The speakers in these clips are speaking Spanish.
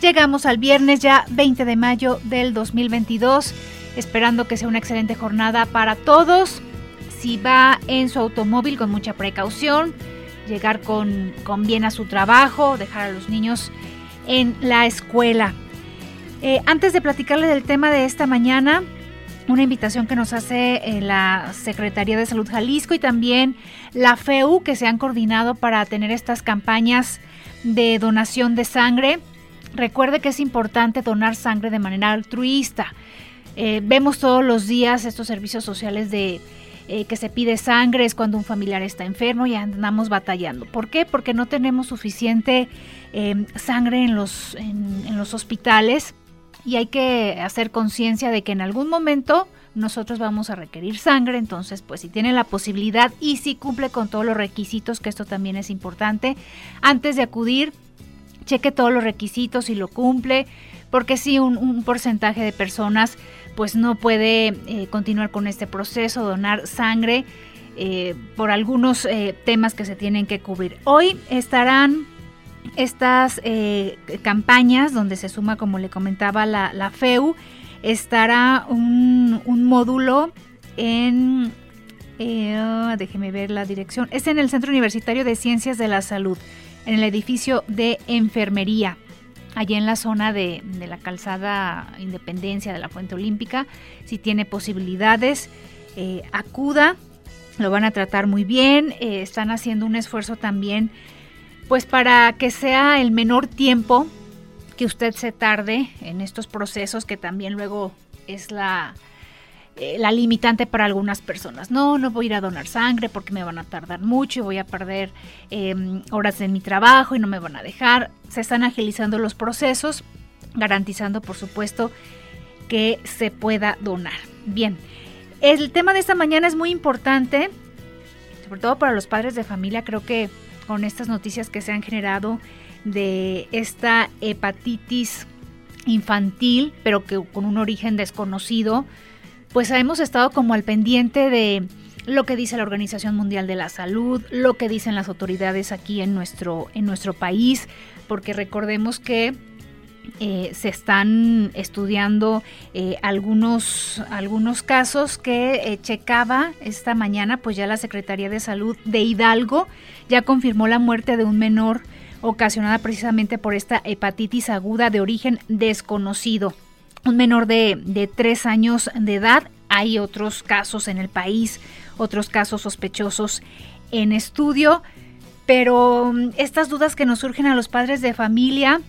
Llegamos al viernes ya 20 de mayo del 2022, esperando que sea una excelente jornada para todos. Si va en su automóvil con mucha precaución, llegar con, con bien a su trabajo, dejar a los niños en la escuela. Eh, antes de platicarles del tema de esta mañana, una invitación que nos hace eh, la Secretaría de Salud Jalisco y también la FEU, que se han coordinado para tener estas campañas de donación de sangre. Recuerde que es importante donar sangre de manera altruista. Eh, vemos todos los días estos servicios sociales de eh, que se pide sangre, es cuando un familiar está enfermo y andamos batallando. ¿Por qué? Porque no tenemos suficiente eh, sangre en los, en los hospitales y hay que hacer conciencia de que en algún momento nosotros vamos a requerir sangre, entonces pues si tiene la posibilidad y si cumple con todos los requisitos, que esto también es importante, antes de acudir cheque todos los requisitos y lo cumple, porque si un, porcentaje de personas pues no puede eh, continuar con este proceso, donar sangre eh, por algunos eh, temas que se tienen que cubrir. Hoy estarán estas campañas donde se suma, como le comentaba, la, FEU, estará un, un módulo en... déjeme ver la dirección. Es en el Centro Universitario de Ciencias de la Salud en el edificio de enfermería, allá en la zona de, la calzada Independencia de la Fuente Olímpica. Si tiene posibilidades, eh, acuda, lo van a tratar muy bien, eh, están haciendo un esfuerzo también, pues para que sea el menor tiempo que usted se tarde en estos procesos que también luego es la, eh, la limitante para algunas personas. No, no voy a ir a donar sangre porque me van a tardar mucho y voy a perder em, horas de mi trabajo y no me van a dejar. Se están agilizando los procesos, garantizando, por supuesto, que se pueda donar. Bien, el tema de esta mañana es muy importante, sobre todo para los padres de familia. Creo que con estas noticias que se han generado de esta hepatitis infantil, pero que con un origen desconocido, pues hemos estado como al pendiente de lo que dice la Organización Mundial de la Salud, lo que dicen las autoridades aquí en nuestro, en nuestro país, porque recordemos que eh, se están estudiando eh, algunos, algunos casos que eh, checaba esta mañana, pues ya la Secretaría de Salud de Hidalgo ya confirmó la muerte de un menor ocasionada precisamente por esta hepatitis aguda de origen desconocido un menor de, de tres años de edad. Hay otros casos en el país, otros casos sospechosos en estudio, pero mm, estas dudas que nos surgen a los padres de familia,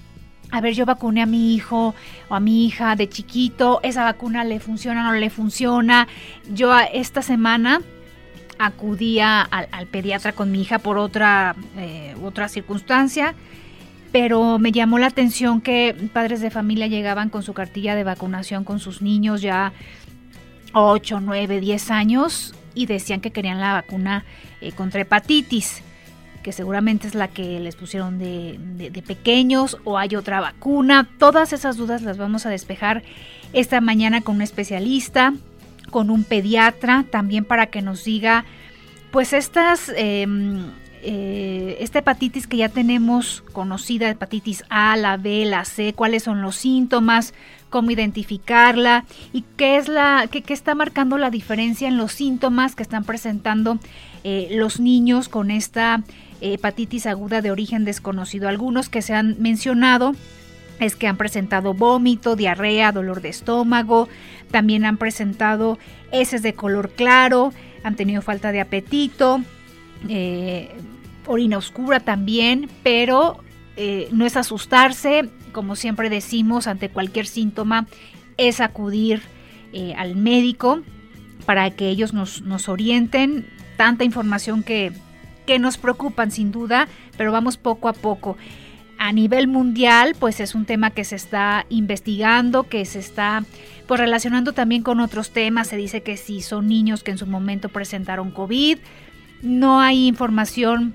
a ver, yo vacuné a mi hijo o a mi hija de chiquito, esa vacuna le funciona o no le funciona. Yo esta semana acudía al, pediatra con mi hija por otra, eh, otra circunstancia pero me llamó la atención que padres de familia llegaban con su cartilla de vacunación con sus niños ya 8, 9, 10 años y decían que querían la vacuna eh, contra hepatitis, que seguramente es la que les pusieron de, pequeños o hay otra vacuna. Todas esas dudas las vamos a despejar esta mañana con un especialista, con un pediatra, también para que nos diga pues estas... Em, eh, esta hepatitis que ya tenemos conocida, hepatitis A, la B, la C, cuáles son los síntomas, cómo identificarla y qué es la qué, está marcando la diferencia en los síntomas que están presentando eh, los niños con esta hepatitis aguda de origen desconocido. Algunos que se han mencionado es que han presentado vómito, diarrea, dolor de estómago, también han presentado heces de color claro, han tenido falta de apetito, eh, orina oscura también, pero eh, no es asustarse, como siempre decimos, ante cualquier síntoma, es acudir eh, al médico para que ellos nos, nos orienten. Tanta información que, que nos preocupan sin duda, pero vamos poco a poco. a nivel mundial, pues es un tema que se está investigando, que se está pues relacionando también con otros temas. Se dice que si son niños que en su momento presentaron COVID, no hay información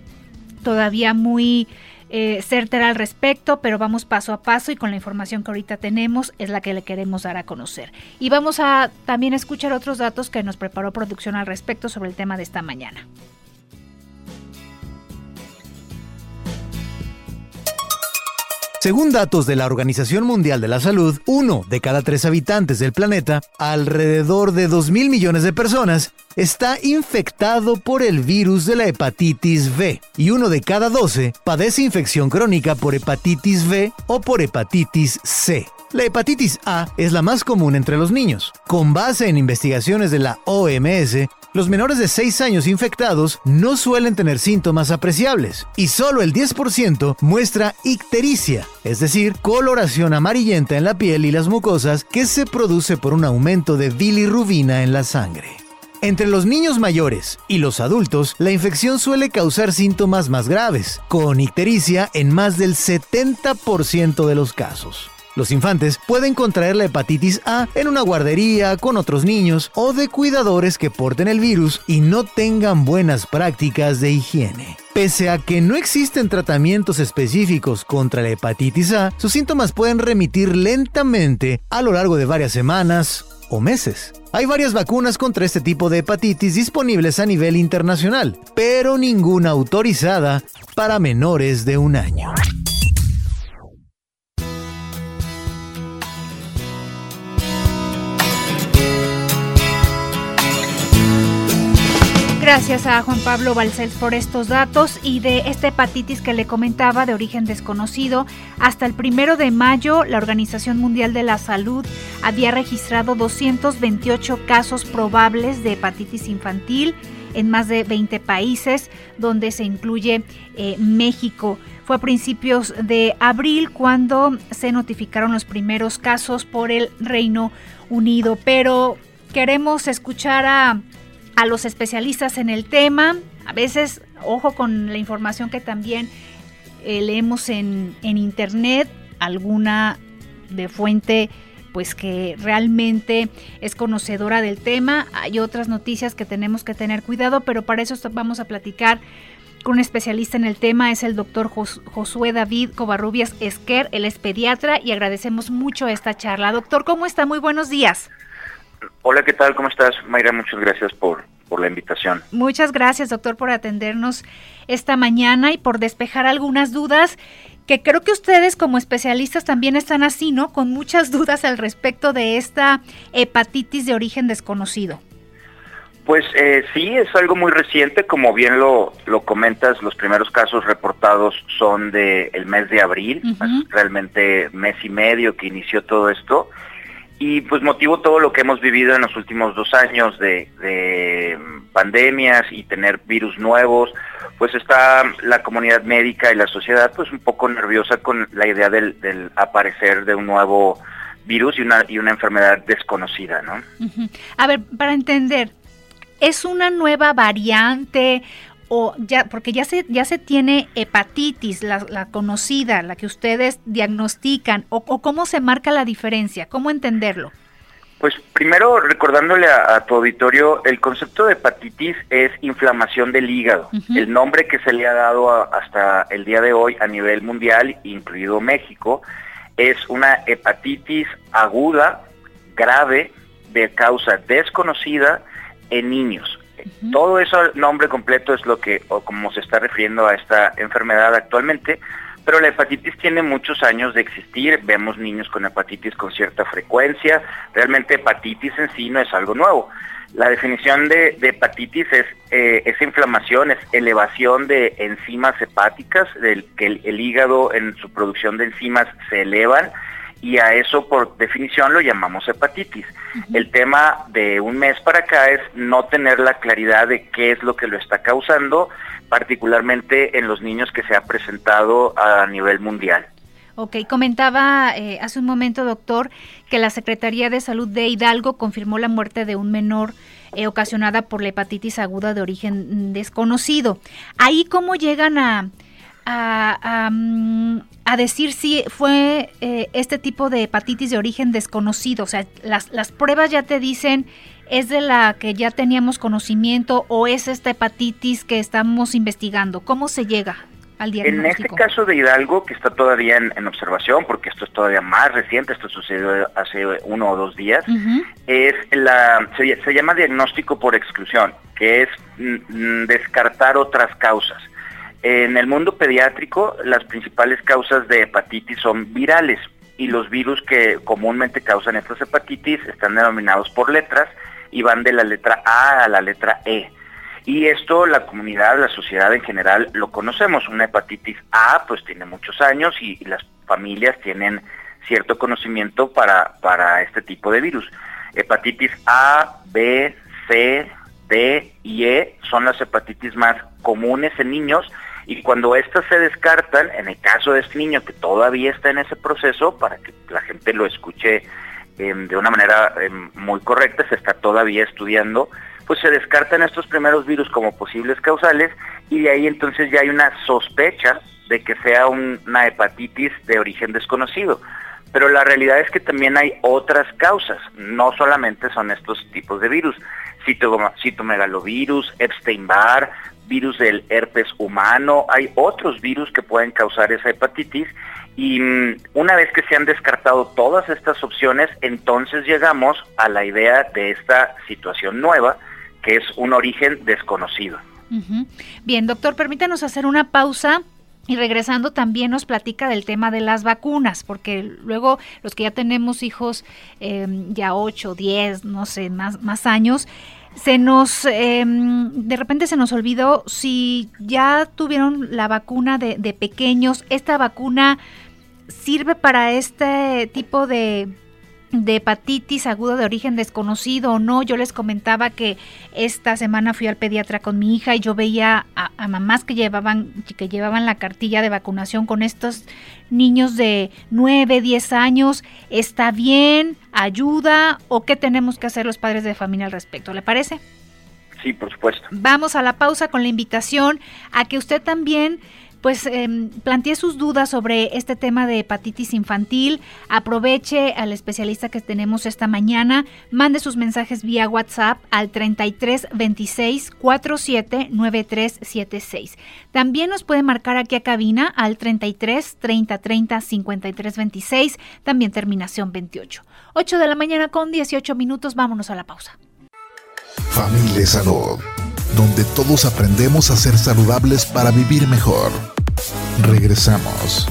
todavía muy eh, certera al respecto, pero vamos paso a paso y con la información que ahorita tenemos es la que le queremos dar a conocer. Y vamos a también escuchar otros datos que nos preparó producción al respecto sobre el tema de esta mañana. Según datos de la Organización Mundial de la Salud, uno de cada tres habitantes del planeta, alrededor de 2 mil millones de personas, está infectado por el virus de la hepatitis V y uno de cada 12 padece infección crónica por hepatitis V o por hepatitis C. La hepatitis A es la más común entre los niños. Con base en investigaciones de la OMS, los menores de 6 años infectados no suelen tener síntomas apreciables y solo el 10% muestra ictericia, es decir, coloración amarillenta en la piel y las mucosas que se produce por un aumento de bilirrubina en la sangre. Entre los niños mayores y los adultos, la infección suele causar síntomas más graves, con ictericia en más del 70% de los casos. Los infantes pueden contraer la hepatitis A en una guardería con otros niños o de cuidadores que porten el virus y no tengan buenas prácticas de higiene. Pese a que no existen tratamientos específicos contra la hepatitis A, sus síntomas pueden remitir lentamente a lo largo de varias semanas o meses. Hay varias vacunas contra este tipo de hepatitis disponibles a nivel internacional, pero ninguna autorizada para menores de un año. Gracias a Juan Pablo Balcells por estos datos y de esta hepatitis que le comentaba de origen desconocido. Hasta el primero de mayo, la Organización Mundial de la Salud había registrado 228 casos probables de hepatitis infantil en más de 20 países, donde se incluye eh, México. Fue a principios de abril cuando se notificaron los primeros casos por el Reino Unido, pero queremos escuchar a a los especialistas en el tema. A veces, ojo con la información que también eh, leemos en, en internet, alguna de fuente pues que realmente es conocedora del tema. Hay otras noticias que tenemos que tener cuidado, pero para eso vamos a platicar con un especialista en el tema, es el doctor Josué David Covarrubias Esquer, él es pediatra y agradecemos mucho esta charla. Doctor, ¿cómo está? Muy buenos días. Hola, ¿qué tal? ¿Cómo estás, Mayra? Muchas gracias por, por la invitación. Muchas gracias, doctor, por atendernos esta mañana y por despejar algunas dudas que creo que ustedes como especialistas también están así, ¿no? Con muchas dudas al respecto de esta hepatitis de origen desconocido. Pues eh, sí, es algo muy reciente, como bien lo, lo comentas, los primeros casos reportados son del el mes de abril, realmente mes y medio que inició todo esto y pues motivo todo lo que hemos vivido en los últimos dos años de, pandemias y tener virus nuevos, pues está la comunidad médica y la sociedad pues un poco nerviosa con la idea del, aparecer de un nuevo virus y una, y una enfermedad desconocida, ¿no? A ver, para entender, ¿es una nueva variante o ya, porque ya se, ya se tiene hepatitis, la, conocida, la que ustedes diagnostican, o, cómo se marca la diferencia, cómo entenderlo. Pues primero recordándole a, tu auditorio, el concepto de hepatitis es inflamación del hígado. El nombre que se le ha dado hasta el día de hoy a nivel mundial, incluido México, es una hepatitis aguda, grave, de causa desconocida en niños. Todo eso, nombre completo es lo que, o como se está refiriendo a esta enfermedad actualmente, pero la hepatitis tiene muchos años de existir, vemos niños con hepatitis con cierta frecuencia, realmente hepatitis en sí no es algo nuevo. La definición de, hepatitis es eh, esa inflamación, es elevación de enzimas hepáticas, del que el hígado en su producción de enzimas se elevan y a eso por definición lo llamamos hepatitis. El tema de un mes para acá es no tener la claridad de qué es lo que lo está causando, particularmente en los niños que se ha presentado a nivel mundial. Ok, comentaba eh, hace un momento, doctor, que la Secretaría de Salud de Hidalgo confirmó la muerte de un menor eh, ocasionada por la hepatitis aguda de origen desconocido. Ahí cómo llegan a, a, mm, decir si fue eh, este tipo de hepatitis de origen desconocido? O sea, las, las pruebas ya te dicen es de la que ya teníamos conocimiento o es esta hepatitis que estamos investigando. ¿Cómo se llega? En este caso de Hidalgo, que está todavía en, observación, porque esto es todavía más reciente, esto sucedió hace uno o dos días, es la se, llama diagnóstico por exclusión, que es mm, mm, descartar otras causas. En el mundo pediátrico, las principales causas de hepatitis son virales y los virus que comúnmente causan estas hepatitis están denominados por letras y van de la letra A a la letra E. Y esto la comunidad, la sociedad en general lo conocemos. Una hepatitis A pues tiene muchos años y, las familias tienen cierto conocimiento para, para este tipo de virus. Hepatitis A, B, C, D y E son las hepatitis más comunes en niños y cuando estas se descartan, en el caso de este niño que todavía está en ese proceso, para que la gente lo escuche em, de una manera em, muy correcta, se está todavía estudiando pues se descartan estos primeros virus como posibles causales y de ahí entonces ya hay una sospecha de que sea una hepatitis de origen desconocido. Pero la realidad es que también hay otras causas, no solamente son estos tipos de virus, citomegalovirus, Epstein-Barr, virus del herpes humano, hay otros virus que pueden causar esa hepatitis y mm, una vez que se han descartado todas estas opciones, entonces llegamos a la idea de esta situación nueva, que es un origen desconocido. Bien, doctor, permítanos hacer una pausa. Y regresando también nos platica del tema de las vacunas, porque luego los que ya tenemos hijos em, ya 8, 10, no sé, más, más años, se nos, em, de repente se nos olvidó si ya tuvieron la vacuna de, de pequeños, esta vacuna sirve para este tipo de de hepatitis aguda de origen desconocido o no. Yo les comentaba que esta semana fui al pediatra con mi hija y yo veía a, mamás que llevaban, que llevaban la cartilla de vacunación con estos niños de 9, 10 años. ¿Está bien? ¿Ayuda? ¿O qué tenemos que hacer los padres de familia al respecto? ¿Le parece? Sí, por supuesto. Vamos a la pausa con la invitación a que usted también pues eh, plantee sus dudas sobre este tema de hepatitis infantil. Aproveche al especialista que tenemos esta mañana. Mande sus mensajes vía WhatsApp al 33 26 47 93 76. También nos puede marcar aquí a cabina al 33 30 30 53 26, también terminación 28. 8 de la mañana con 18 minutos. Vámonos a la pausa. Familia Salud, donde todos aprendemos a ser saludables para vivir mejor. Regresamos.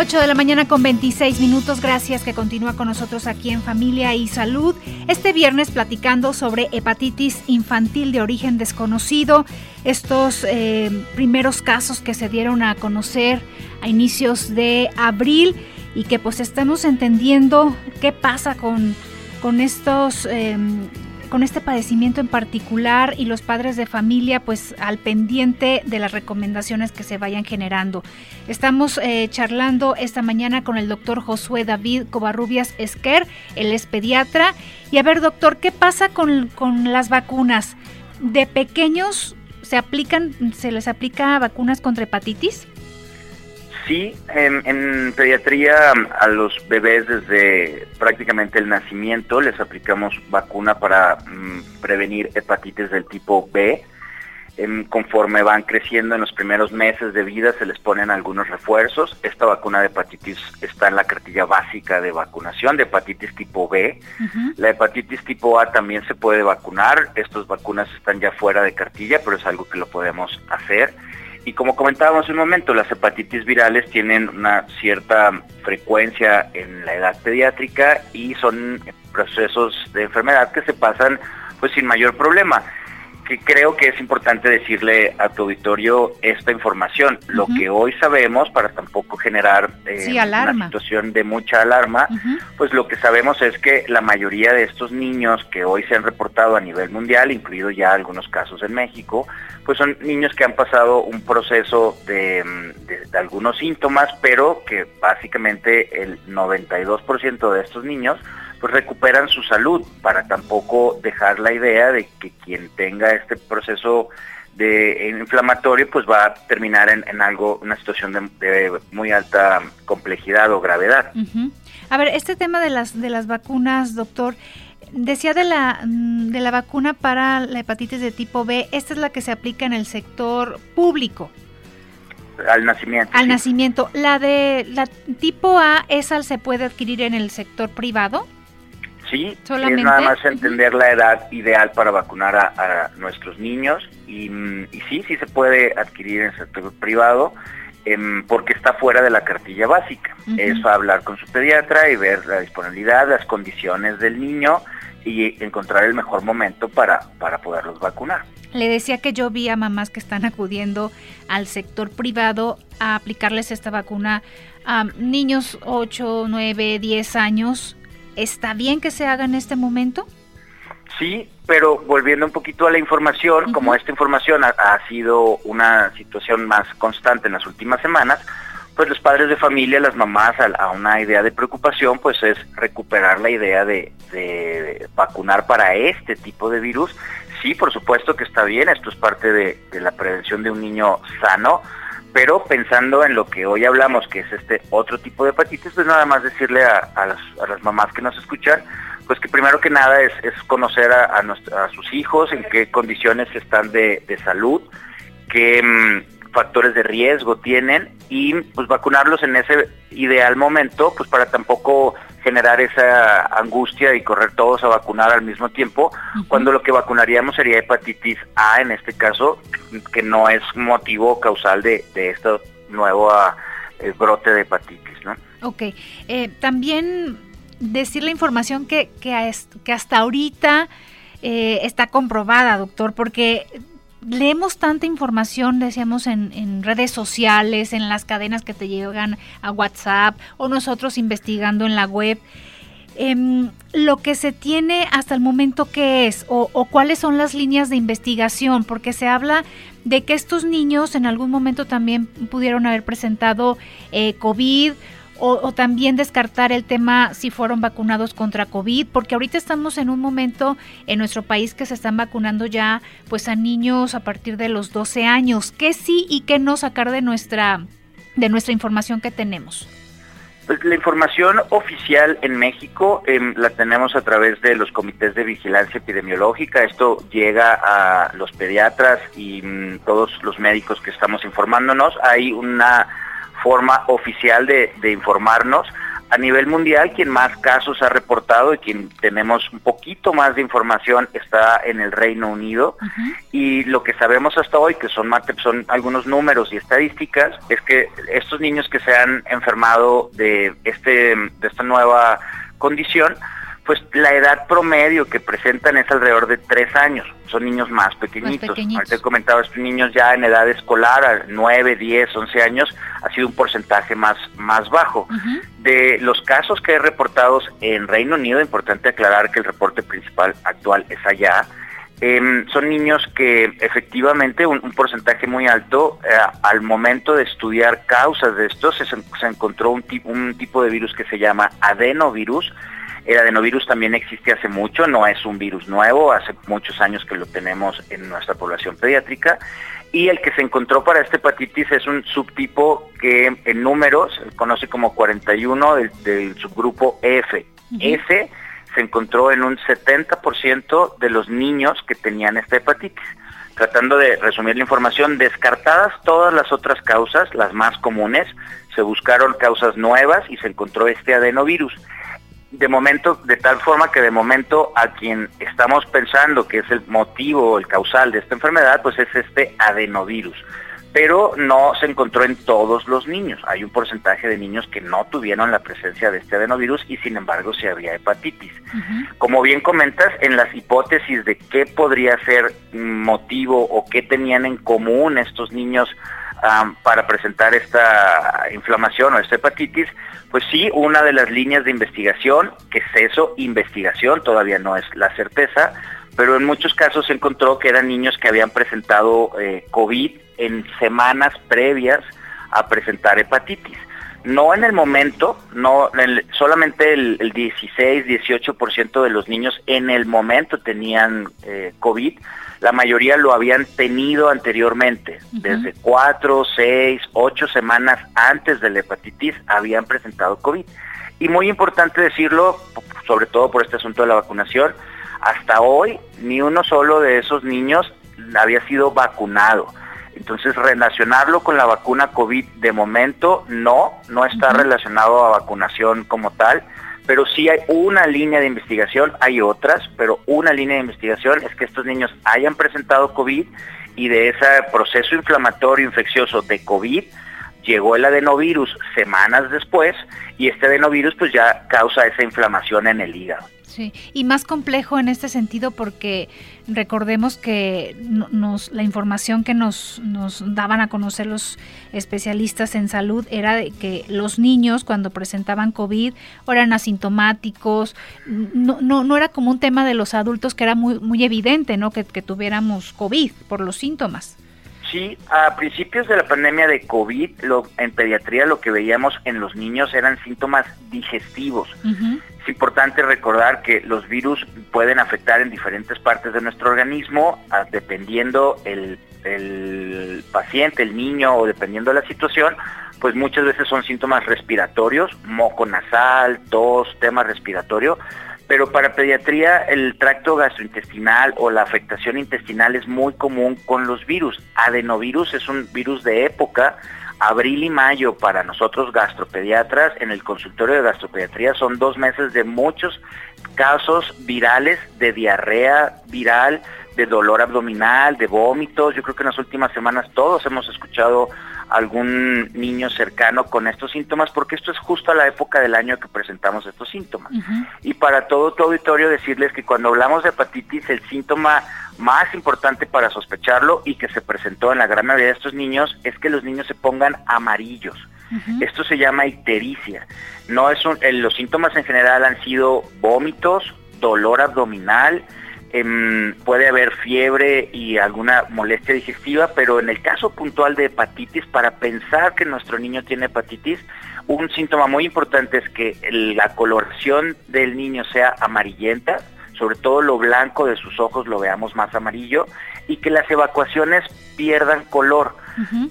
8 de la mañana con 26 minutos. Gracias que continúa con nosotros aquí en Familia y Salud. Este viernes platicando sobre hepatitis infantil de origen desconocido. Estos eh, primeros casos que se dieron a conocer a inicios de abril y que pues estamos entendiendo qué pasa con con estos... Em, con este padecimiento en particular y los padres de familia pues al pendiente de las recomendaciones que se vayan generando. Estamos eh, charlando esta mañana con el doctor Josué David Covarrubias Esquer, él es pediatra. Y a ver doctor, ¿qué pasa con, con las vacunas? ¿De pequeños se aplican, se les aplica vacunas contra hepatitis? Sí, en, pediatría a los bebés desde prácticamente el nacimiento les aplicamos vacuna para mm, prevenir hepatitis del tipo B. Em, conforme van creciendo en los primeros meses de vida se les ponen algunos refuerzos. Esta vacuna de hepatitis está en la cartilla básica de vacunación de hepatitis tipo B. La hepatitis tipo A también se puede vacunar. Estas vacunas están ya fuera de cartilla, pero es algo que lo podemos hacer. Y como comentábamos en un momento, las hepatitis virales tienen una cierta frecuencia en la edad pediátrica y son procesos de enfermedad que se pasan pues sin mayor problema que creo que es importante decirle a tu auditorio esta información. Lo que hoy sabemos, para tampoco generar eh, una situación de mucha alarma, pues lo que sabemos es que la mayoría de estos niños que hoy se han reportado a nivel mundial, incluido ya algunos casos en México, pues son niños que han pasado un proceso de, de algunos síntomas, pero que básicamente el 92% de estos niños pues recuperan su salud para tampoco dejar la idea de que quien tenga este proceso de inflamatorio pues va a terminar en, algo una situación de, muy alta complejidad o gravedad. A ver, este tema de las de las vacunas, doctor, decía de la mm, de la vacuna para la hepatitis de tipo B, esta es la que se aplica en el sector público. Al nacimiento. Al nacimiento. La de la tipo A, esa se puede adquirir en el sector privado. Sí, ¿Solamente? es nada más entender la edad ideal para vacunar a, nuestros niños y, y, sí, sí se puede adquirir en el sector privado em, porque está fuera de la cartilla básica. Es hablar con su pediatra y ver la disponibilidad, las condiciones del niño y encontrar el mejor momento para, para poderlos vacunar. Le decía que yo vi a mamás que están acudiendo al sector privado a aplicarles esta vacuna a niños 8, 9, 10 años. ¿Está bien que se haga en este momento? Sí, pero volviendo un poquito a la información, como esta información ha, sido una situación más constante en las últimas semanas, pues los padres de familia, las mamás, a, una idea de preocupación, pues es recuperar la idea de, vacunar para este tipo de virus. Sí, por supuesto que está bien, esto es parte de, la prevención de un niño sano, pero pensando en lo que hoy hablamos, que es este otro tipo de hepatitis, pues nada más decirle a, las, mamás que nos escuchan, pues que primero que nada es, conocer a, a, sus hijos, en qué condiciones están de, salud, que mm, factores de riesgo tienen y pues vacunarlos en ese ideal momento, pues para tampoco generar esa angustia y correr todos a vacunar al mismo tiempo, cuando lo que vacunaríamos sería hepatitis A en este caso, que no es motivo causal de, de este nuevo eh, brote de hepatitis, ¿no? Ok, eh, también decir la información que, que, que hasta ahorita eh, está comprobada, doctor, porque leemos tanta información, decíamos, en, redes sociales, en las cadenas que te llegan a WhatsApp o nosotros investigando en la web. Em, lo que se tiene hasta el momento qué es o, o, cuáles son las líneas de investigación, porque se habla de que estos niños en algún momento también pudieron haber presentado eh, COVID o, también descartar el tema si fueron vacunados contra COVID, porque ahorita estamos en un momento en nuestro país que se están vacunando ya pues a niños a partir de los 12 años. ¿Qué sí y qué no sacar de nuestra, de nuestra información que tenemos? Pues la información oficial en México em, la tenemos a través de los comités de vigilancia epidemiológica. Esto llega a los pediatras y mm, todos los médicos que estamos informándonos. Hay una forma oficial de, informarnos. A nivel mundial, quien más casos ha reportado y quien tenemos un poquito más de información está en el Reino Unido. Y lo que sabemos hasta hoy, que son, son algunos números y estadísticas, es que estos niños que se han enfermado de, este, de esta nueva condición, pues la edad promedio que presentan es alrededor de tres años. Son niños más pequeñitos. Ahorita he comentado, estos niños ya en edad escolar, a 9, 10, 11 años, ha sido un porcentaje más, más bajo. De los casos que he reportados en Reino Unido, importante aclarar que el reporte principal actual es allá, em, son niños que efectivamente un, porcentaje muy alto, eh, al momento de estudiar causas de esto, se, se encontró un, un tipo de virus que se llama adenovirus, el adenovirus también existe hace mucho, no es un virus nuevo, hace muchos años que lo tenemos en nuestra población pediátrica. Y el que se encontró para esta hepatitis es un subtipo que en números se conoce como 41 del, subgrupo F. F se encontró en un 70% de los niños que tenían esta hepatitis. Tratando de resumir la información, descartadas todas las otras causas, las más comunes, se buscaron causas nuevas y se encontró este adenovirus de momento, de tal forma que de momento a quien estamos pensando que es el motivo, el causal de esta enfermedad, pues es este adenovirus. Pero no se encontró en todos los niños. Hay un porcentaje de niños que no tuvieron la presencia de este adenovirus y sin embargo se había hepatitis. Como bien comentas, en las hipótesis de qué podría ser motivo o qué tenían en común estos niños para presentar esta inflamación o esta hepatitis, pues sí, una de las líneas de investigación, que es eso, investigación, todavía no es la certeza, pero en muchos casos se encontró que eran niños que habían presentado eh, COVID en semanas previas a presentar hepatitis. no en el momento, no solamente el, 16, 18% de los niños en el momento tenían eh, COVID, la mayoría lo habían tenido anteriormente, desde cuatro, seis, ocho semanas antes de la hepatitis habían presentado COVID. Y muy importante decirlo, sobre todo por este asunto de la vacunación, hasta hoy ni uno solo de esos niños había sido vacunado. Entonces, relacionarlo con la vacuna COVID de momento no, no está relacionado a vacunación como tal, pero sí hay una línea de investigación, hay otras, pero una línea de investigación es que estos niños hayan presentado COVID y de ese proceso inflamatorio infeccioso de COVID llegó el adenovirus semanas después y este adenovirus pues ya causa esa inflamación en el hígado. Sí, y más complejo en este sentido porque recordemos que nos, la información que nos, nos daban a conocer los especialistas en salud era de que los niños cuando presentaban COVID eran asintomáticos, no, no, no era como un tema de los adultos que era muy, muy evidente, ¿no? Que, que tuviéramos COVID por los síntomas. Sí, a principios de la pandemia de COVID, en pediatría lo que veíamos en los niños eran síntomas digestivos. Es importante recordar que los virus pueden afectar en diferentes partes de nuestro organismo, dependiendo el, el paciente, el niño o dependiendo de la situación, pues muchas veces son síntomas respiratorios, moco nasal, tos, tema respiratorio, pero para pediatría el tracto gastrointestinal o la afectación intestinal es muy común con los virus. Adenovirus es un virus de época. Abril y mayo para nosotros gastropediatras en el consultorio de gastropediatría son dos meses de muchos casos virales de diarrea viral, de dolor abdominal, de vómitos. Yo creo que en las últimas semanas todos hemos escuchado algún niño cercano con estos síntomas, porque esto es justo a la época del año que presentamos estos síntomas. Y para todo tu auditorio decirles que cuando hablamos de hepatitis, el síntoma más importante para sospecharlo y que se presentó en la gran mayoría de estos niños es que los niños se pongan amarillos. Esto se llama ictericia. No es los síntomas en general han sido vómitos, dolor abdominal, Em, puede haber fiebre y alguna molestia digestiva, pero en el caso puntual de hepatitis, para pensar que nuestro niño tiene hepatitis, un síntoma muy importante es que la coloración del niño sea amarillenta, sobre todo lo blanco de sus ojos lo veamos más amarillo, y que las evacuaciones pierdan color,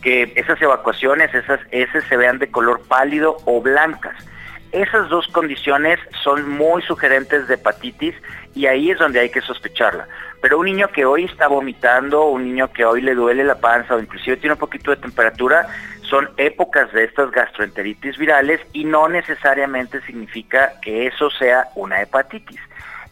que esas evacuaciones, esas heces se vean de color pálido o blancas. Esas dos condiciones son muy sugerentes de hepatitis y ahí es donde hay que sospecharla. Pero un niño que hoy está vomitando, un niño que hoy le duele la panza o inclusive tiene un poquito de temperatura, son épocas de estas gastroenteritis virales y no necesariamente significa que eso sea una hepatitis.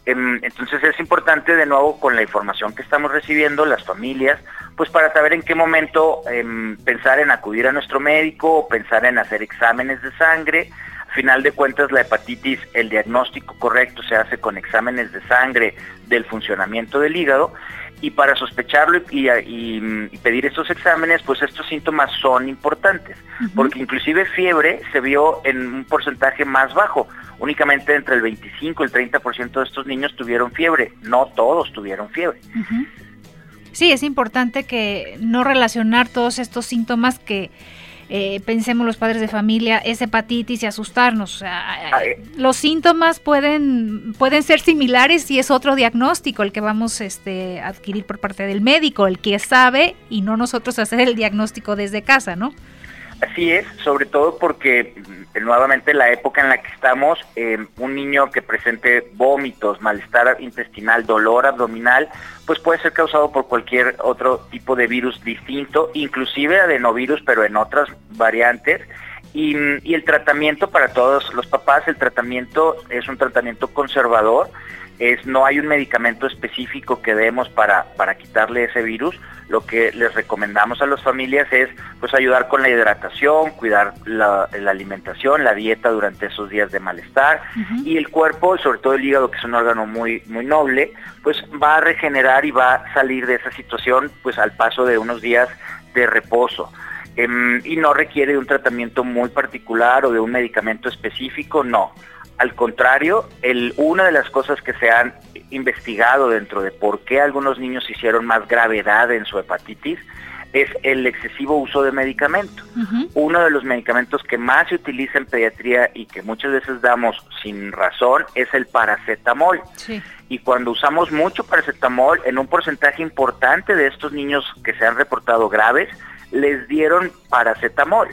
Em, entonces es importante de nuevo con la información que estamos recibiendo, las familias, pues para saber en qué momento em, pensar en acudir a nuestro médico o pensar en hacer exámenes de sangre, final de cuentas la hepatitis, el diagnóstico correcto se hace con exámenes de sangre del funcionamiento del hígado y para sospecharlo y, pedir estos exámenes, pues estos síntomas son importantes, porque inclusive fiebre se vio en un porcentaje más bajo, únicamente entre el 25 y el 30% de estos niños tuvieron fiebre, no todos tuvieron fiebre. Sí, es importante que no relacionar todos estos síntomas que eh, pensemos los padres de familia, es hepatitis y asustarnos. Ah, eh. los síntomas pueden, pueden ser similares y es otro diagnóstico el que vamos este, a adquirir por parte del médico, el que sabe y no nosotros hacer el diagnóstico desde casa, ¿no? Así es, sobre todo porque mm, nuevamente la época en la que estamos, eh, un niño que presente vómitos, malestar intestinal, dolor abdominal, pues puede ser causado por cualquier otro tipo de virus distinto, inclusive adenovirus, pero en otras variantes. Y, mm, y el tratamiento para todos los papás, el tratamiento es un tratamiento conservador, es no hay un medicamento específico que demos para, para quitarle ese virus. Lo que les recomendamos a las familias es pues ayudar con la hidratación, cuidar la, alimentación, la dieta durante esos días de malestar y el cuerpo, sobre todo el hígado que es un órgano muy, muy noble, pues va a regenerar y va a salir de esa situación pues al paso de unos días de reposo. Em, y no requiere de un tratamiento muy particular o de un medicamento específico, no al contrario, el, una de las cosas que se han investigado dentro de por qué algunos niños hicieron más gravedad en su hepatitis es el excesivo uso de medicamento. Uno de los medicamentos que más se utiliza en pediatría y que muchas veces damos sin razón es el paracetamol. Y cuando usamos mucho paracetamol, en un porcentaje importante de estos niños que se han reportado graves, les dieron paracetamol.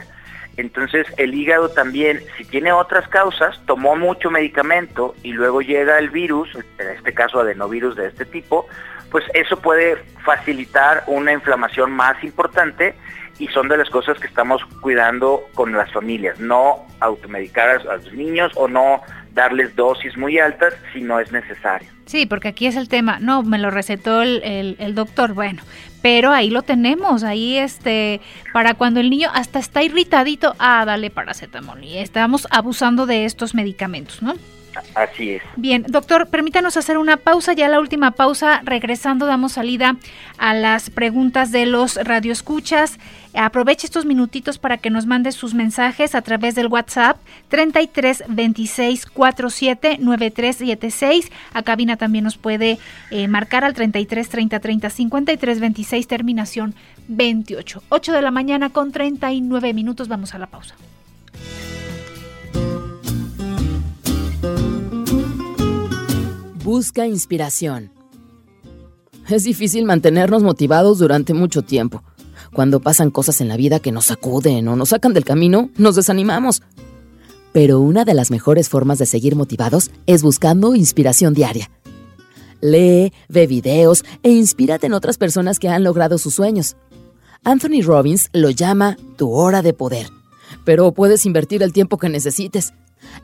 Entonces el hígado también, si tiene otras causas, tomó mucho medicamento y luego llega el virus, en este caso adenovirus de este tipo, pues eso puede facilitar una inflamación más importante y son de las cosas que estamos cuidando con las familias, no automedicar a los niños o no darles dosis muy altas si no es necesario. Sí, porque aquí es el tema, no, me lo recetó el, doctor, bueno, pero ahí lo tenemos, ahí este, para cuando el niño hasta está irritadito, ah, dale paracetamol y estamos abusando de estos medicamentos, ¿no? Así es. Bien, doctor, permítanos hacer una pausa, ya la última pausa, regresando damos salida a las preguntas de los radioescuchas. Aproveche estos minutitos para que nos mande sus mensajes a través del WhatsApp 33 26 47 9376. A cabina también nos puede eh, marcar al 33 30 30 53 26 terminación 28. 8 de la mañana con 39 minutos. Vamos a la pausa. Busca inspiración. Es difícil mantenernos motivados durante mucho tiempo. Cuando pasan cosas en la vida que nos sacuden o nos sacan del camino, nos desanimamos. Pero una de las mejores formas de seguir motivados es buscando inspiración diaria. Lee, ve videos e inspírate en otras personas que han logrado sus sueños. Anthony Robbins lo llama tu hora de poder, pero puedes invertir el tiempo que necesites.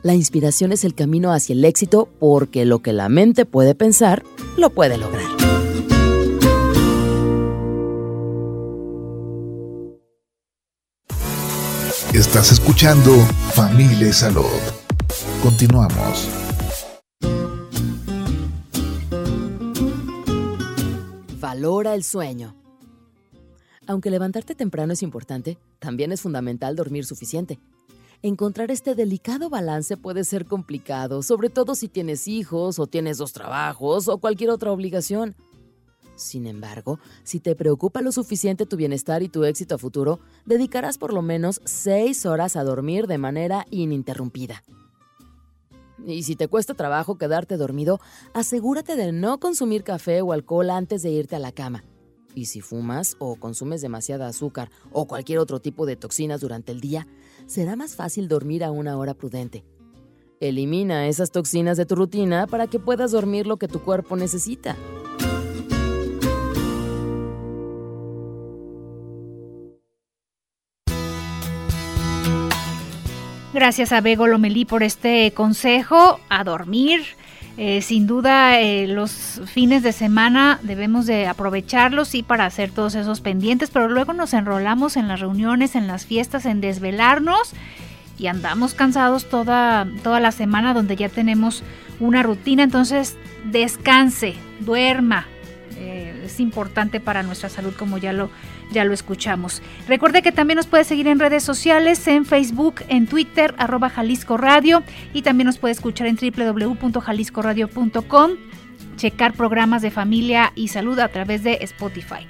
La inspiración es el camino hacia el éxito porque lo que la mente puede pensar, lo puede lograr. Estás escuchando Familia Salud. Continuamos. Valora el sueño. Aunque levantarte temprano es importante, también es fundamental dormir suficiente. Encontrar este delicado balance puede ser complicado, sobre todo si tienes hijos o tienes dos trabajos o cualquier otra obligación. Sin embargo, si te preocupa lo suficiente tu bienestar y tu éxito a futuro, dedicarás por lo menos seis horas a dormir de manera ininterrumpida. Y si te cuesta trabajo quedarte dormido, asegúrate de no consumir café o alcohol antes de irte a la cama. Y si fumas o consumes demasiada azúcar o cualquier otro tipo de toxinas durante el día, será más fácil dormir a una hora prudente. Elimina esas toxinas de tu rutina para que puedas dormir lo que tu cuerpo necesita. Gracias a Bego Lomelí por este consejo. A dormir. Eh, sin duda, eh, los fines de semana debemos de aprovecharlos sí para hacer todos esos pendientes, pero luego nos enrolamos en las reuniones, en las fiestas, en desvelarnos y andamos cansados toda, toda la semana donde ya tenemos una rutina. Entonces, descanse, duerma. Eh, es importante para nuestra salud, como ya lo ya lo escuchamos. Recuerde que también nos puede seguir en redes sociales, en Facebook, en Twitter, arroba Jalisco Radio, y también nos puede escuchar en www.jaliscoradio.com, checar programas de familia y salud a través de Spotify.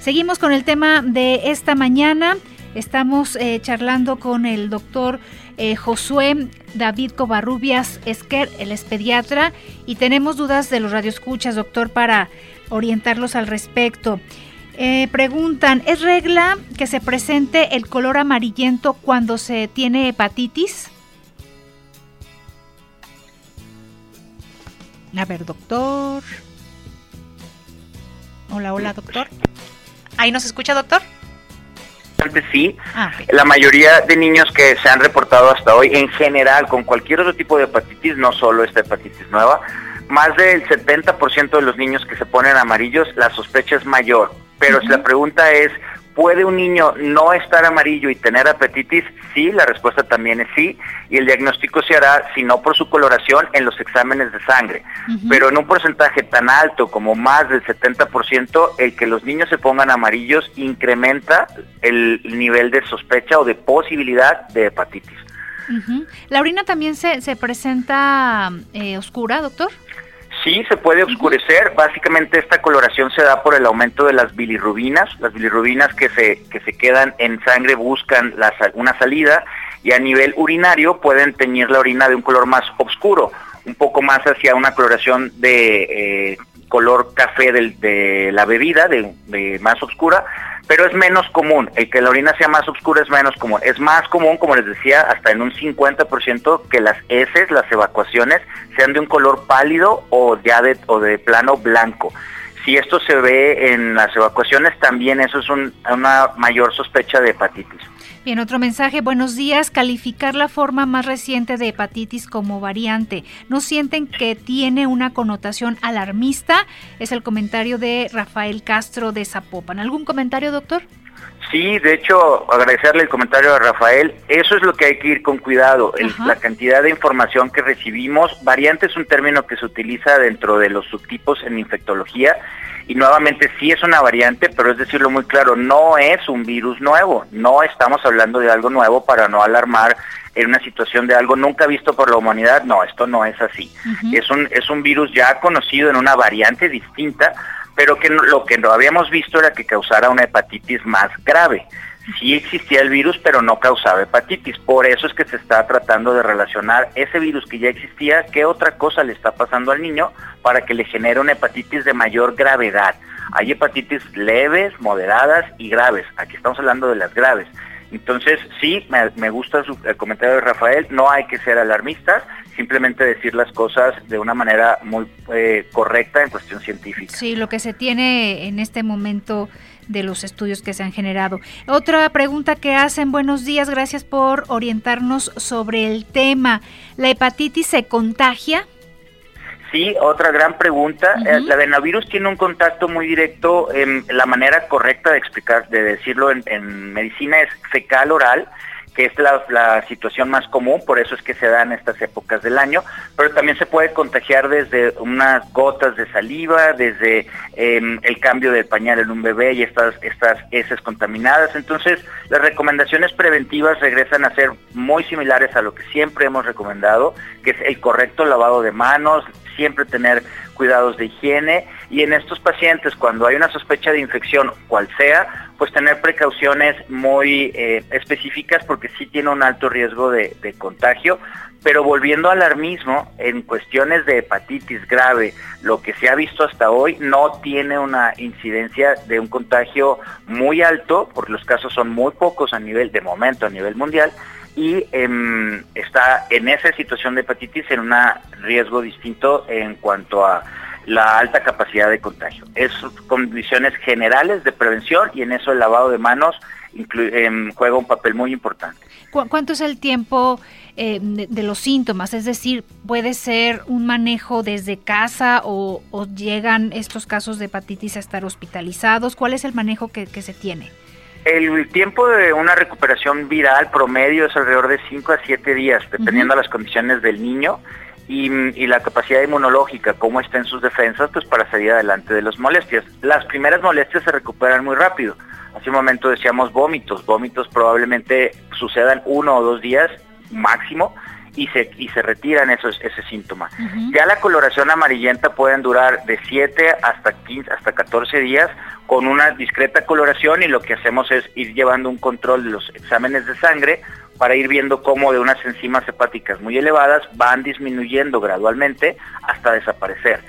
Seguimos con el tema de esta mañana. Estamos eh, charlando con el doctor eh, Josué David Covarrubias Esquer, el es pediatra, y tenemos dudas de los radioescuchas, doctor, para orientarlos al respecto. Eh, preguntan, ¿es regla que se presente el color amarillento cuando se tiene hepatitis? A ver, doctor. Hola, hola, doctor. ¿Ahí nos escucha, doctor? Sí, ah, la mayoría de niños que se han reportado hasta hoy, en general, con cualquier otro tipo de hepatitis, no solo esta hepatitis nueva, más del 70% de los niños que se ponen amarillos, la sospecha es mayor pero si la pregunta es, ¿puede un niño no estar amarillo y tener hepatitis? Sí, la respuesta también es sí. Y el diagnóstico se hará, si no por su coloración, en los exámenes de sangre. Pero en un porcentaje tan alto como más del 70%, el que los niños se pongan amarillos incrementa el nivel de sospecha o de posibilidad de hepatitis. ¿La orina también se, se presenta eh, oscura, doctor? Sí, se puede oscurecer. Básicamente esta coloración se da por el aumento de las bilirrubinas. Las bilirrubinas que se, que se quedan en sangre buscan la, una salida y a nivel urinario pueden teñir la orina de un color más oscuro, un poco más hacia una coloración de eh, color café de la bebida, de, más oscura, pero es menos común. El que la orina sea más oscura es menos común. Es más común, como les decía, hasta en un 50% que las heces, las evacuaciones, sean de un color pálido o ya de, o de plano blanco. Si esto se ve en las evacuaciones, también eso es una mayor sospecha de hepatitis. Bien, otro mensaje. Buenos días. Calificar la forma más reciente de hepatitis como variante. ¿No sienten que tiene una connotación alarmista? Es el comentario de Rafael Castro de Zapopan. ¿Algún comentario, doctor? Sí, de hecho, agradecerle el comentario a Rafael. Eso es lo que hay que ir con cuidado. la cantidad de información que recibimos. Variante es un término que se utiliza dentro de los subtipos en infectología y nuevamente sí es una variante, pero es decirlo muy claro, no es un virus nuevo, no estamos hablando de algo nuevo para no alarmar en una situación de algo nunca visto por la humanidad, no, esto no es así. Es un es un virus ya conocido en una variante distinta, pero que lo que no habíamos visto era que causara una hepatitis más grave sí existía el virus, pero no causaba hepatitis. Por eso es que se está tratando de relacionar ese virus que ya existía, qué otra cosa le está pasando al niño para que le genere una hepatitis de mayor gravedad. Hay hepatitis leves, moderadas y graves. Aquí estamos hablando de las graves. Entonces, sí, me, gusta su, el comentario de Rafael, no hay que ser alarmistas, simplemente decir las cosas de una manera muy eh, correcta en cuestión científica. Sí, lo que se tiene en este momento de los estudios que se han generado. Otra pregunta que hacen, buenos días, gracias por orientarnos sobre el tema. ¿La hepatitis se contagia? Sí, otra gran pregunta. El eh, La tiene un contacto muy directo. La manera correcta de explicar, de decirlo en, en medicina es fecal oral que es la, situación más común, por eso es que se da en estas épocas del año, pero también se puede contagiar desde unas gotas de saliva, desde em, el cambio del pañal en un bebé y estas, estas heces contaminadas. Entonces, las recomendaciones preventivas regresan a ser muy similares a lo que siempre hemos recomendado, que es el correcto lavado de manos, siempre tener cuidados de higiene y en estos pacientes cuando hay una sospecha de infección, cual sea, pues tener precauciones muy eh, específicas porque sí tiene un alto riesgo de, contagio. Pero volviendo al alarmismo, en cuestiones de hepatitis grave, lo que se ha visto hasta hoy no tiene una incidencia de un contagio muy alto, porque los casos son muy pocos a nivel, de momento, a nivel mundial, y em, está en esa situación de hepatitis en un riesgo distinto en cuanto a la alta capacidad de contagio. Es condiciones generales de prevención y en eso el lavado de manos em, juega un papel muy importante. ¿Cuánto es el tiempo eh, de, los síntomas? Es decir, ¿puede ser un manejo desde casa o, llegan estos casos de hepatitis a estar hospitalizados? ¿Cuál es el manejo que se tiene? El tiempo de una recuperación viral promedio es alrededor de 5 a 7 días, dependiendo de las condiciones del niño y, la capacidad inmunológica, cómo está en sus defensas, pues para salir adelante de las molestias. Las primeras molestias se recuperan muy rápido. Hace un momento decíamos vómitos. Vómitos probablemente sucedan uno o dos días máximo y se, y se retiran esos, ese síntoma. Ya la coloración amarillenta pueden durar de 7 hasta 15, hasta 14 días con una discreta coloración y lo que hacemos es ir llevando un control de los exámenes de sangre para ir viendo cómo de unas enzimas hepáticas muy elevadas van disminuyendo gradualmente hasta desaparecer.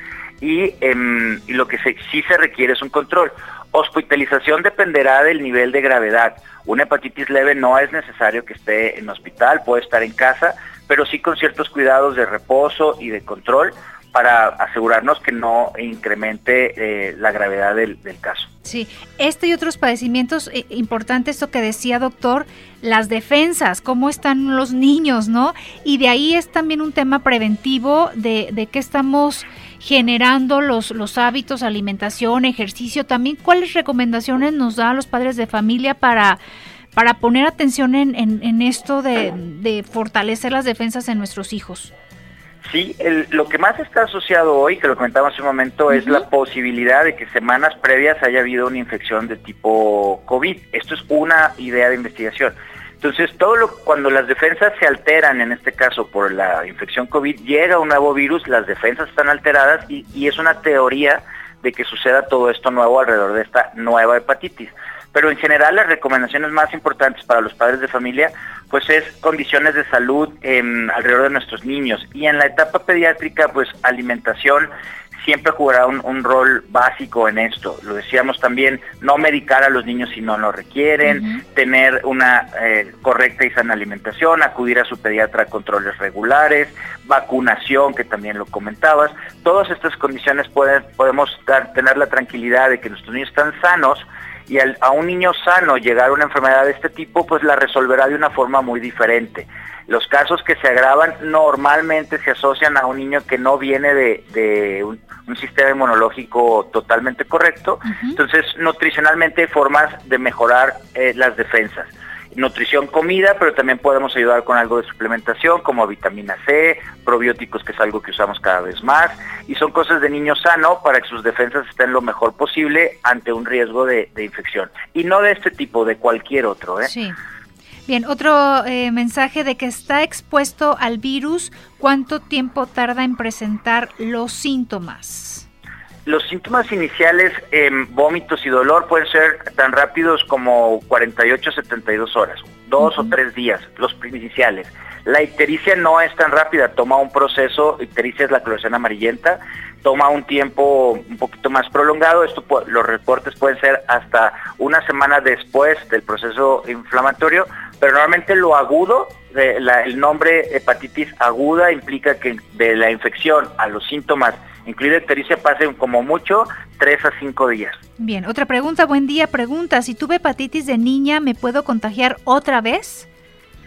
Y, em, lo que sí se requiere es un control. Hospitalización dependerá del nivel de gravedad. Una hepatitis leve no es necesario que esté en hospital, puede estar en casa, pero sí con ciertos cuidados de reposo y de control para asegurarnos que no incremente eh, la gravedad del, caso. Sí, este y otros padecimientos, eh, importante esto que decía doctor, las defensas, cómo están los niños, ¿no? Y de ahí es también un tema preventivo de, de qué estamos generando los, los hábitos, alimentación, ejercicio, también cuáles recomendaciones nos da a los padres de familia para para poner atención en, en, esto de, fortalecer las defensas en nuestros hijos? Sí, lo que más está asociado hoy, que lo comentaba hace un momento, es la posibilidad de que semanas previas haya habido una infección de tipo COVID. Esto es una idea de investigación. Entonces, todo lo, cuando las defensas se alteran, en este caso por la infección COVID, llega un nuevo virus, las defensas están alteradas y, y es una teoría de que suceda todo esto nuevo alrededor de esta nueva hepatitis. Pero en general las recomendaciones más importantes para los padres de familia pues es condiciones de salud alrededor de nuestros niños. Y en la etapa pediátrica pues alimentación siempre jugará un, rol básico en esto. Lo decíamos también, no medicar a los niños si no lo requieren, tener una eh, correcta y sana alimentación, acudir a su pediatra a controles regulares, vacunación, que también lo comentabas. Todas estas condiciones pueden, podemos tener la tranquilidad de que nuestros niños están sanos y a un niño sano llegar a una enfermedad de este tipo, pues la resolverá de una forma muy diferente. Los casos que se agravan normalmente se asocian a un niño que no viene de, un, sistema inmunológico totalmente correcto. Entonces, nutricionalmente hay formas de mejorar eh, las defensas nutrición comida, pero también podemos ayudar con algo de suplementación como vitamina C, probióticos, que es algo que usamos cada vez más, y son cosas de niño sano para que sus defensas estén lo mejor posible ante un riesgo de, infección. Y no de este tipo, de cualquier otro. ¿eh? Sí. Bien, otro eh, mensaje de que está expuesto al virus, ¿cuánto tiempo tarda en presentar los síntomas? Los síntomas iniciales, en vómitos y dolor, pueden ser tan rápidos como 48 72 horas, dos o tres días, los iniciales. La ictericia no es tan rápida, toma un proceso, ictericia es la coloración amarillenta, toma un tiempo un poquito más prolongado, esto los reportes pueden ser hasta una semana después del proceso inflamatorio, pero normalmente lo agudo, el nombre hepatitis aguda implica que de la infección a los síntomas incluida ictericia, pasen como mucho tres a cinco días. Bien, otra pregunta, buen día, pregunta, si tuve hepatitis de niña, ¿me puedo contagiar otra vez?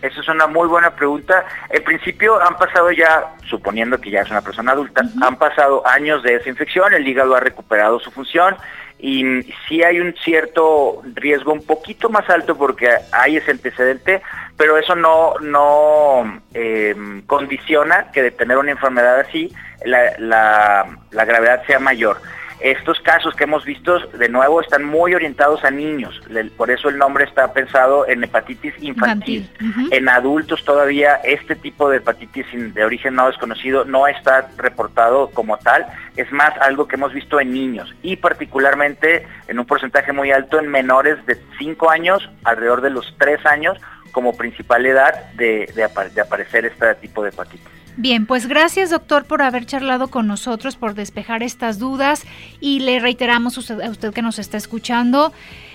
Esa es una muy buena pregunta. En principio han pasado ya, suponiendo que ya es una persona adulta, han pasado años de esa infección, el hígado ha recuperado su función y sí hay un cierto riesgo un poquito más alto porque hay ese antecedente, pero eso no, no eh, condiciona que de tener una enfermedad así la, la, gravedad sea mayor. Estos casos que hemos visto, de nuevo, están muy orientados a niños, por eso el nombre está pensado en hepatitis infantil. En adultos todavía este tipo de hepatitis de origen no desconocido no está reportado como tal, es más algo que hemos visto en niños y particularmente en un porcentaje muy alto en menores de 5 años, alrededor de los 3 años, como principal edad de, de aparecer este tipo de hepatitis. Bien, pues gracias doctor por haber charlado con nosotros, por despejar estas dudas y le reiteramos a usted, que nos está escuchando,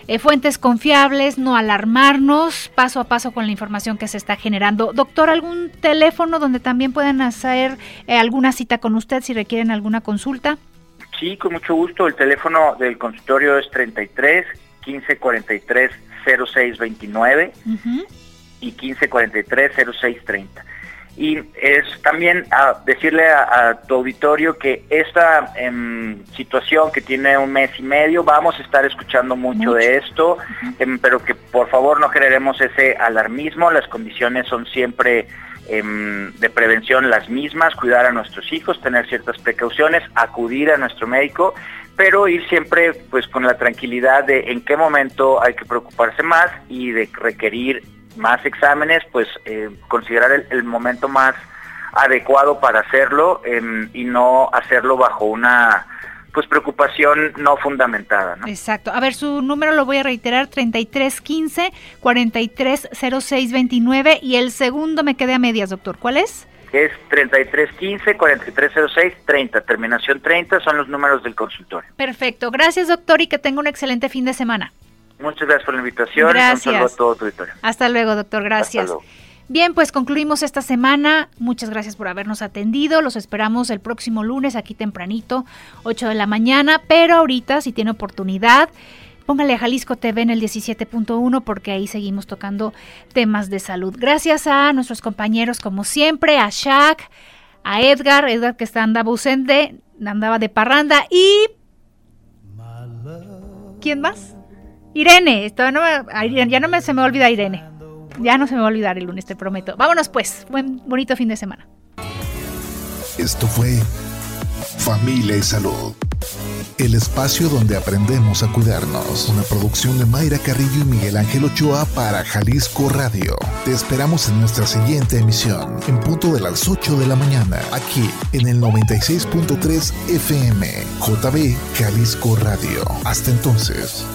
eh, fuentes confiables, no alarmarnos, paso a paso con la información que se está generando. Doctor, ¿algún teléfono donde también puedan hacer eh, alguna cita con usted si requieren alguna consulta? Sí, con mucho gusto. El teléfono del consultorio es 33 15 43 06 29 y 15 43 06 30 y es también a decirle a, tu auditorio que esta em, situación que tiene un mes y medio, vamos a estar escuchando mucho, de esto, em, pero que por favor no generemos ese alarmismo, las condiciones son siempre em, de prevención las mismas, cuidar a nuestros hijos, tener ciertas precauciones, acudir a nuestro médico, pero ir siempre pues con la tranquilidad de en qué momento hay que preocuparse más y de requerir más exámenes, pues eh, considerar el, momento más adecuado para hacerlo em, y no hacerlo bajo una pues preocupación no fundamentada. ¿no? Exacto. A ver, su número lo voy a reiterar, 3315 430629 y el segundo me quedé a medias, doctor. ¿Cuál es? Es 3315 4306 30, terminación 30 son los números del consultorio. Perfecto. Gracias, doctor, y que tenga un excelente fin de semana. Muchas gracias por la invitación. Gracias. Un saludo a todo tu auditorio. Hasta luego, doctor. Gracias. Bien, pues concluimos esta semana. Muchas gracias por habernos atendido. Los esperamos el próximo lunes aquí tempranito, 8 de la mañana. Pero ahorita, si tiene oportunidad, póngale a Jalisco TV en el 17.1 porque ahí seguimos tocando temas de salud. Gracias a nuestros compañeros, como siempre, a Shaq, a Edgar, Edgar que está andaba ausente, andaba de parranda y... ¿Quién más? Irene, esto ya no se me olvida Irene. Ya no se me va a olvidar el lunes, te prometo. Vámonos pues, buen bonito fin de semana. Esto fue Familia y Salud el espacio donde aprendemos a cuidarnos. Una producción de Mayra Carrillo y Miguel Ángel Ochoa para Jalisco Radio. Te esperamos en nuestra siguiente emisión, en punto de las 8 de la mañana, aquí en el 96.3 FM, JB Jalisco Radio. Hasta entonces.